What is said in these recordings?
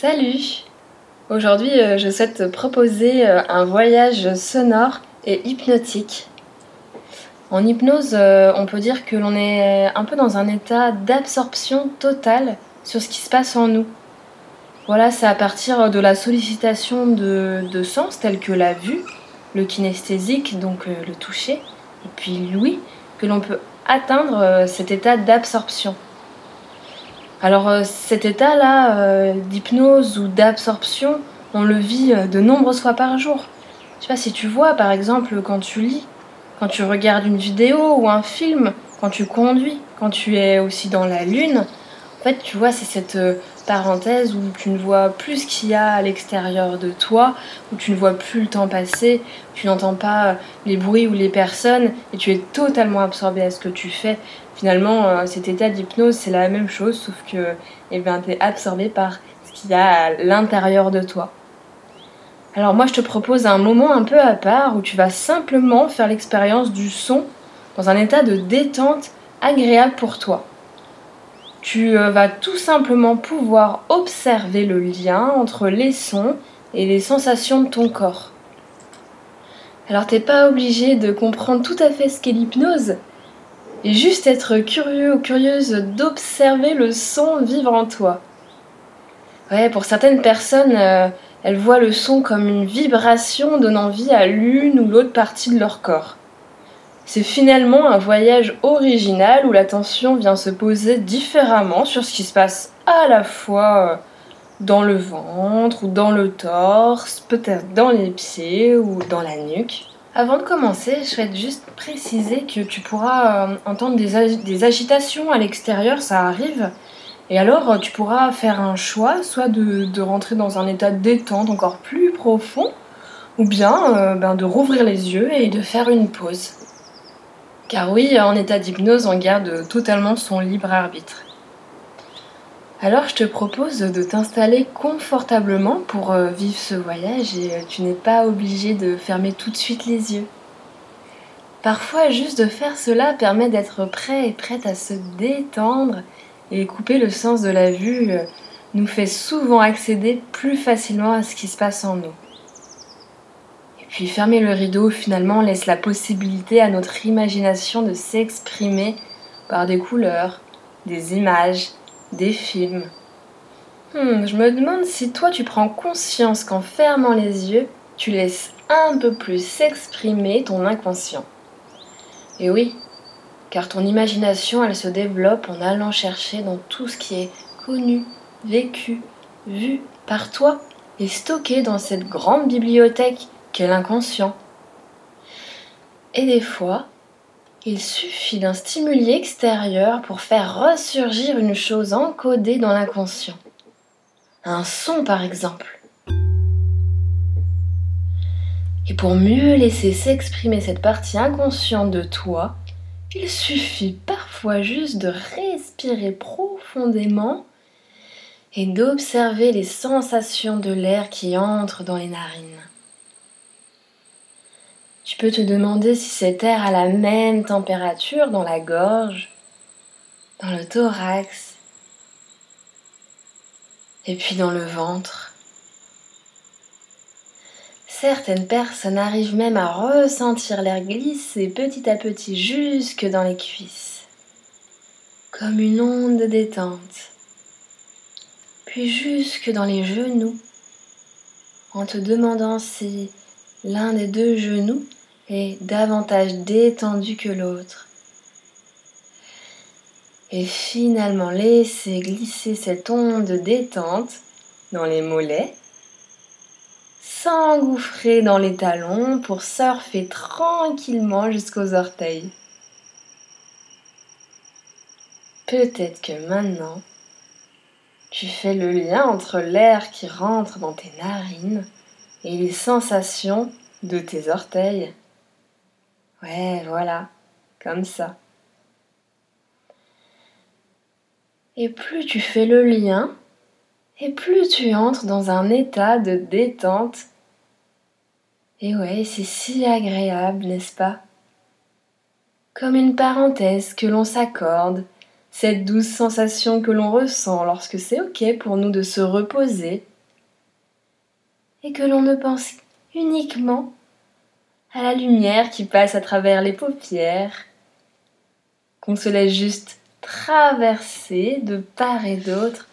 Salut Aujourd'hui, euh, je souhaite te proposer euh, un voyage sonore et hypnotique. En hypnose, euh, on peut dire que l'on est un peu dans un état d'absorption totale sur ce qui se passe en nous. Voilà, c'est à partir de la sollicitation de, de sens tels que la vue, le kinesthésique, donc le toucher, et puis l'ouïe, que l'on peut atteindre cet état d'absorption. Alors euh, cet état-là euh, d'hypnose ou d'absorption, on le vit euh, de nombreuses fois par jour. Je sais pas si tu vois par exemple quand tu lis, quand tu regardes une vidéo ou un film, quand tu conduis, quand tu es aussi dans la lune. En fait, tu vois, c'est cette parenthèse où tu ne vois plus ce qu'il y a à l'extérieur de toi, où tu ne vois plus le temps passer, tu n'entends pas les bruits ou les personnes et tu es totalement absorbé à ce que tu fais. Finalement, euh, cet état d'hypnose, c'est la même chose, sauf que eh ben, tu es absorbé par ce qu'il y a à l'intérieur de toi. Alors moi, je te propose un moment un peu à part où tu vas simplement faire l'expérience du son dans un état de détente agréable pour toi tu euh, vas tout simplement pouvoir observer le lien entre les sons et les sensations de ton corps. Alors t'es pas obligé de comprendre tout à fait ce qu'est l'hypnose, et juste être curieux ou curieuse d'observer le son vivre en toi. Ouais, pour certaines personnes, euh, elles voient le son comme une vibration donnant vie à l'une ou l'autre partie de leur corps. C'est finalement un voyage original où l'attention vient se poser différemment sur ce qui se passe à la fois euh, dans le ventre ou dans le torse, peut-être dans les pieds ou dans la nuque. Avant de commencer, je souhaite juste préciser que tu pourras euh, entendre des, agitations à l'extérieur, ça arrive. Et alors, euh, tu pourras faire un choix, soit de, rentrer dans un état de détente encore plus profond, ou bien ben, de rouvrir les yeux et de faire une pause. Car oui, en état d'hypnose, on garde totalement son libre arbitre. Alors je te propose de t'installer confortablement pour euh, vivre ce voyage et euh, tu n'es pas obligé de fermer tout de suite les yeux. Parfois juste de faire cela permet d'être prêt et prête à se détendre et couper le sens de la vue euh, nous fait souvent accéder plus facilement à ce qui se passe en nous. Puis fermer le rideau finalement laisse la possibilité à notre imagination de s'exprimer par des couleurs, des images, des films. Hmm, je me demande si toi tu prends conscience qu'en fermant les yeux, tu laisses un peu plus s'exprimer ton inconscient. Et oui, car ton imagination, elle se développe en allant chercher dans tout ce qui est connu, vécu, vu par toi et stocké dans cette grande bibliothèque quel inconscient. Et des fois, il suffit d'un stimuli extérieur pour faire ressurgir une chose encodée dans l'inconscient. Un son par exemple. Et pour mieux laisser s'exprimer cette partie inconsciente de toi, il suffit parfois juste de respirer profondément et d'observer les sensations de l'air qui entre dans les narines. Tu peux te demander si cet air a la même température dans la gorge, dans le thorax, et puis dans le ventre. Certaines personnes arrivent même à ressentir l'air glisser petit à petit jusque dans les cuisses, comme une onde de détente, puis jusque dans les genoux, en te demandant si l'un des deux genoux est davantage détendu que l'autre. Et finalement laisser glisser cette onde de détente dans les mollets, s'engouffrer dans les talons pour surfer tranquillement jusqu'aux orteils. Peut-être que maintenant, tu fais le lien entre l'air qui rentre dans tes narines et les sensations de tes orteils. Ouais, voilà, comme ça. Et plus tu fais le lien, et plus tu entres dans un état de détente. Et ouais, c'est si agréable, n'est-ce pas? Comme une parenthèse que l'on s'accorde cette douce sensation que l'on ressent lorsque c'est ok pour nous de se reposer et que l'on ne pense uniquement à la lumière qui passe à travers les paupières, qu'on se laisse juste traverser de part et d'autre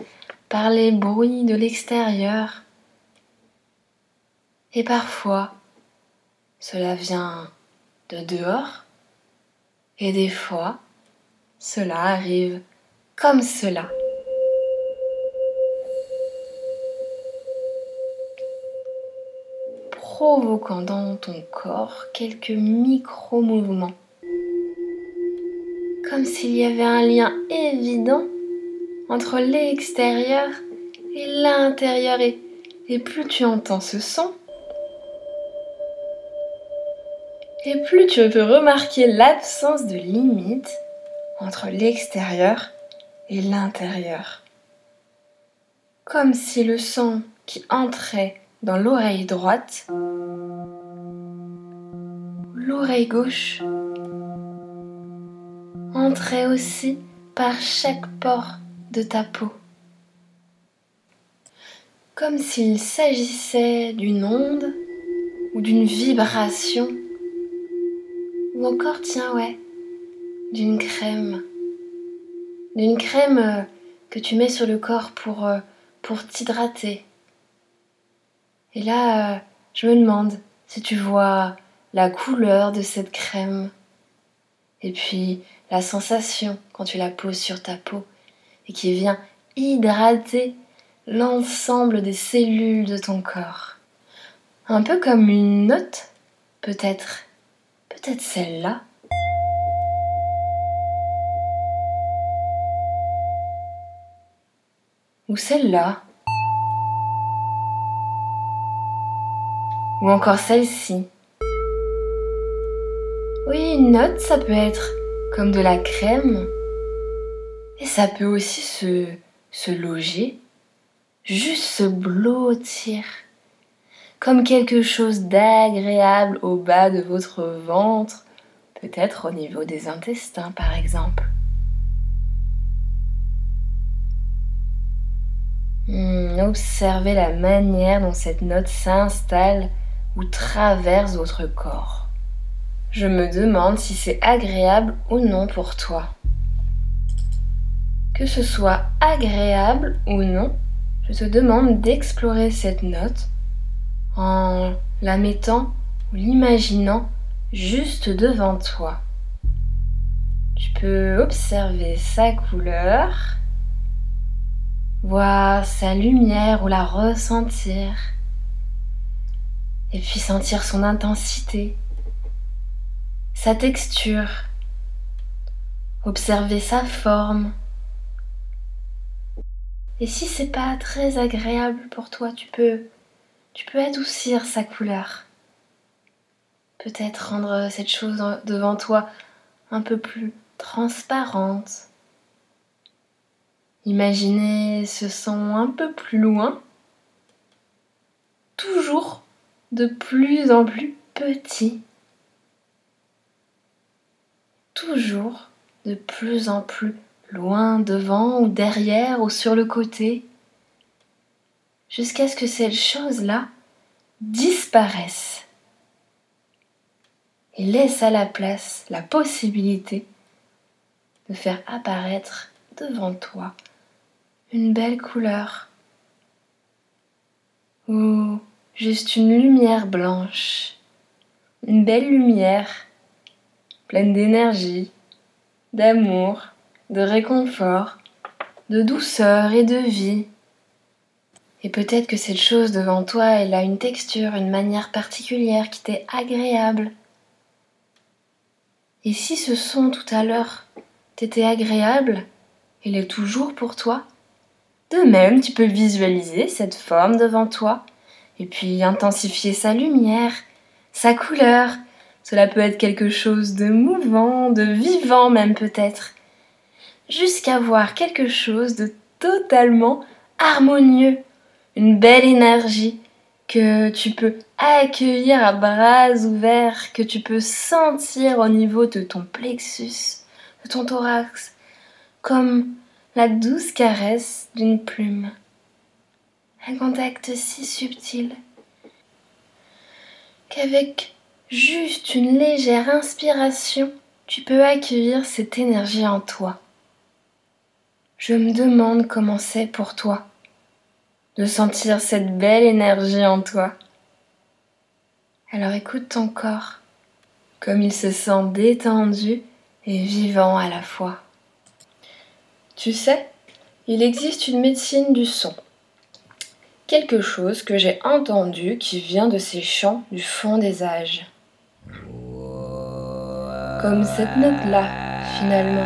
par les bruits de l'extérieur. Et parfois, cela vient de dehors, et des fois, cela arrive comme cela. Provoquant dans ton corps quelques micro-mouvements. Comme s'il y avait un lien évident entre l'extérieur et l'intérieur. Et, et plus tu entends ce son, et plus tu peux remarquer l'absence de limite entre l'extérieur et l'intérieur. Comme si le son qui entrait dans l'oreille droite, l'oreille gauche entrait aussi par chaque pore de ta peau. Comme s'il s'agissait d'une onde ou d'une vibration ou encore, tiens, ouais, d'une crème. D'une crème euh, que tu mets sur le corps pour, euh, pour t'hydrater. Et là, euh, je me demande si tu vois la couleur de cette crème. Et puis la sensation quand tu la poses sur ta peau et qui vient hydrater l'ensemble des cellules de ton corps. Un peu comme une note, peut-être peut-être celle-là. Ou celle-là. Ou encore celle-ci. Oui, une note, ça peut être comme de la crème. Et ça peut aussi se, loger, juste se blottir comme quelque chose d'agréable au bas de votre ventre, peut-être au niveau des intestins par exemple. Hmm, observez la manière dont cette note s'installe ou traverse votre corps. Je me demande si c'est agréable ou non pour toi. Que ce soit agréable ou non, je te demande d'explorer cette note en la mettant ou l'imaginant juste devant toi. Tu peux observer sa couleur, voir sa lumière ou la ressentir, et puis sentir son intensité, sa texture, observer sa forme. Et si c'est pas très agréable pour toi, tu peux tu peux adoucir sa couleur. Peut-être rendre cette chose devant toi un peu plus transparente. Imaginez ce son un peu plus loin, toujours de plus en plus petit, toujours de plus en plus loin devant ou derrière ou sur le côté jusqu'à ce que cette chose-là disparaisse et laisse à la place la possibilité de faire apparaître devant toi une belle couleur ou juste une lumière blanche, une belle lumière pleine d'énergie, d'amour, de réconfort, de douceur et de vie. Et peut-être que cette chose devant toi, elle a une texture, une manière particulière qui t'est agréable. Et si ce son tout à l'heure t'était agréable, il est toujours pour toi. De même, tu peux visualiser cette forme devant toi et puis intensifier sa lumière, sa couleur. Cela peut être quelque chose de mouvant, de vivant même peut-être. Jusqu'à voir quelque chose de totalement harmonieux une belle énergie que tu peux accueillir à bras ouverts, que tu peux sentir au niveau de ton plexus, de ton thorax, comme la douce caresse d'une plume. Un contact si subtil qu'avec juste une légère inspiration, tu peux accueillir cette énergie en toi. Je me demande comment c'est pour toi de sentir cette belle énergie en toi. Alors écoute ton corps, comme il se sent détendu et vivant à la fois. Tu sais, il existe une médecine du son. Quelque chose que j'ai entendu qui vient de ces chants du fond des âges. Comme cette note-là, finalement.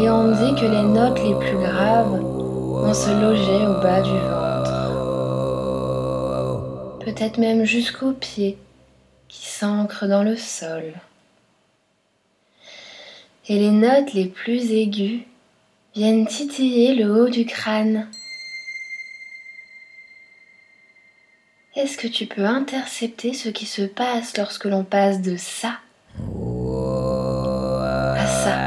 Et on dit que les notes les plus graves vont se loger au bas du ventre. Peut-être même jusqu'aux pieds qui s'ancrent dans le sol. Et les notes les plus aiguës viennent titiller le haut du crâne. Est-ce que tu peux intercepter ce qui se passe lorsque l'on passe de ça à ça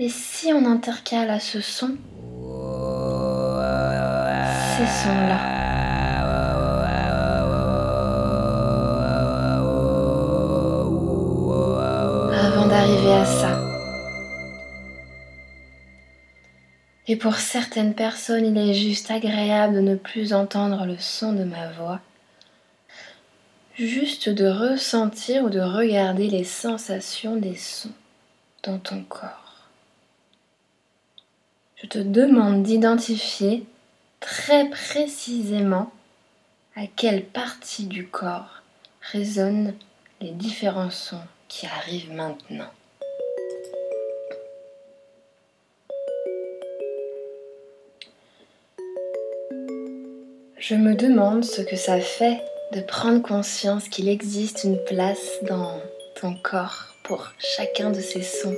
Et si on intercale à ce son ces sons-là Et pour certaines personnes, il est juste agréable de ne plus entendre le son de ma voix, juste de ressentir ou de regarder les sensations des sons dans ton corps. Je te demande d'identifier très précisément à quelle partie du corps résonnent les différents sons qui arrivent maintenant. Je me demande ce que ça fait de prendre conscience qu'il existe une place dans ton corps pour chacun de ces sons.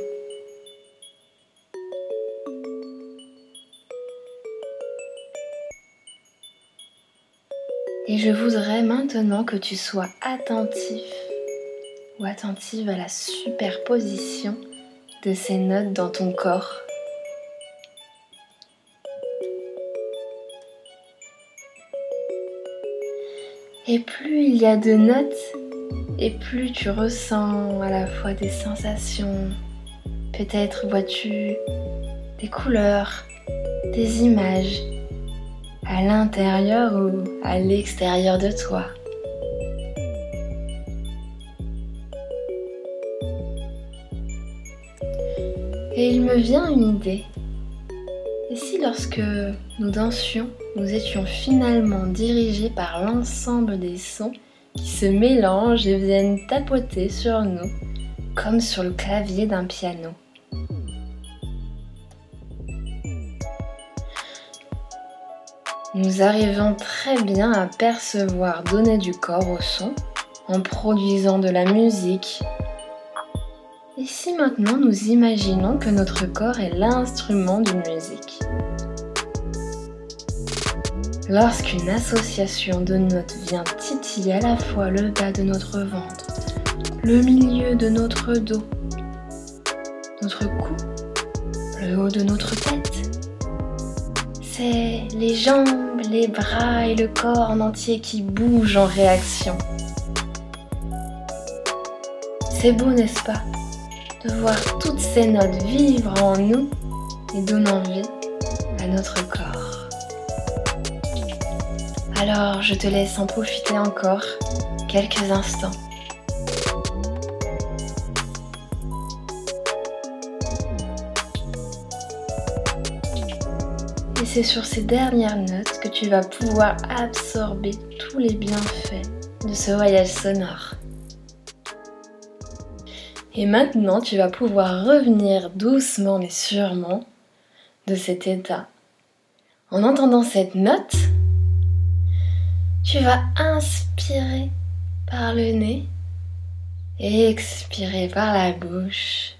Et je voudrais maintenant que tu sois attentif ou attentive à la superposition de ces notes dans ton corps. Et plus il y a de notes, et plus tu ressens à la fois des sensations. Peut-être vois-tu des couleurs, des images à l'intérieur ou à l'extérieur de toi. Et il me vient une idée. Et si lorsque nous dansions, nous étions finalement dirigés par l'ensemble des sons qui se mélangent et viennent tapoter sur nous, comme sur le clavier d'un piano. Nous arrivons très bien à percevoir donner du corps au son en produisant de la musique. Et si maintenant nous imaginons que notre corps est l'instrument d'une musique Lorsqu'une association de notes vient titiller à la fois le bas de notre ventre, le milieu de notre dos, notre cou, le haut de notre tête, c'est les jambes, les bras et le corps en entier qui bougent en réaction. C'est beau, n'est-ce pas, de voir toutes ces notes vivre en nous et donnant vie à notre corps. Alors je te laisse en profiter encore quelques instants. Et c'est sur ces dernières notes que tu vas pouvoir absorber tous les bienfaits de ce voyage sonore. Et maintenant, tu vas pouvoir revenir doucement mais sûrement de cet état. En entendant cette note, tu vas inspirer par le nez et expirer par la bouche.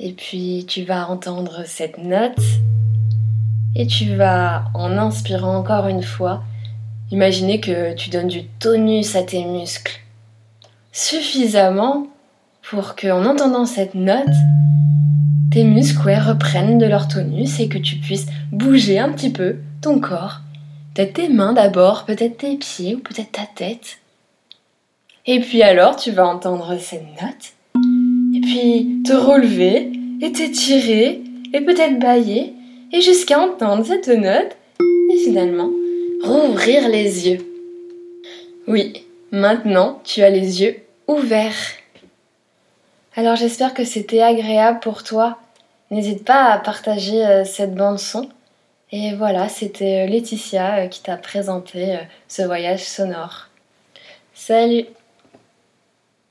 Et puis tu vas entendre cette note et tu vas, en inspirant encore une fois, imaginer que tu donnes du tonus à tes muscles. Suffisamment pour qu'en entendant cette note, tes muscles reprennent de leur tonus et que tu puisses bouger un petit peu ton corps. Peut-être tes mains d'abord, peut-être tes pieds ou peut-être ta tête. Et puis alors, tu vas entendre cette note. Et puis te relever et t'étirer et peut-être bailler et jusqu'à entendre cette note et finalement rouvrir les yeux. Oui, maintenant tu as les yeux ouverts. Alors j'espère que c'était agréable pour toi. N'hésite pas à partager euh, cette bande son. Et voilà, c'était euh, Laetitia euh, qui t'a présenté ce voyage sonore. Salut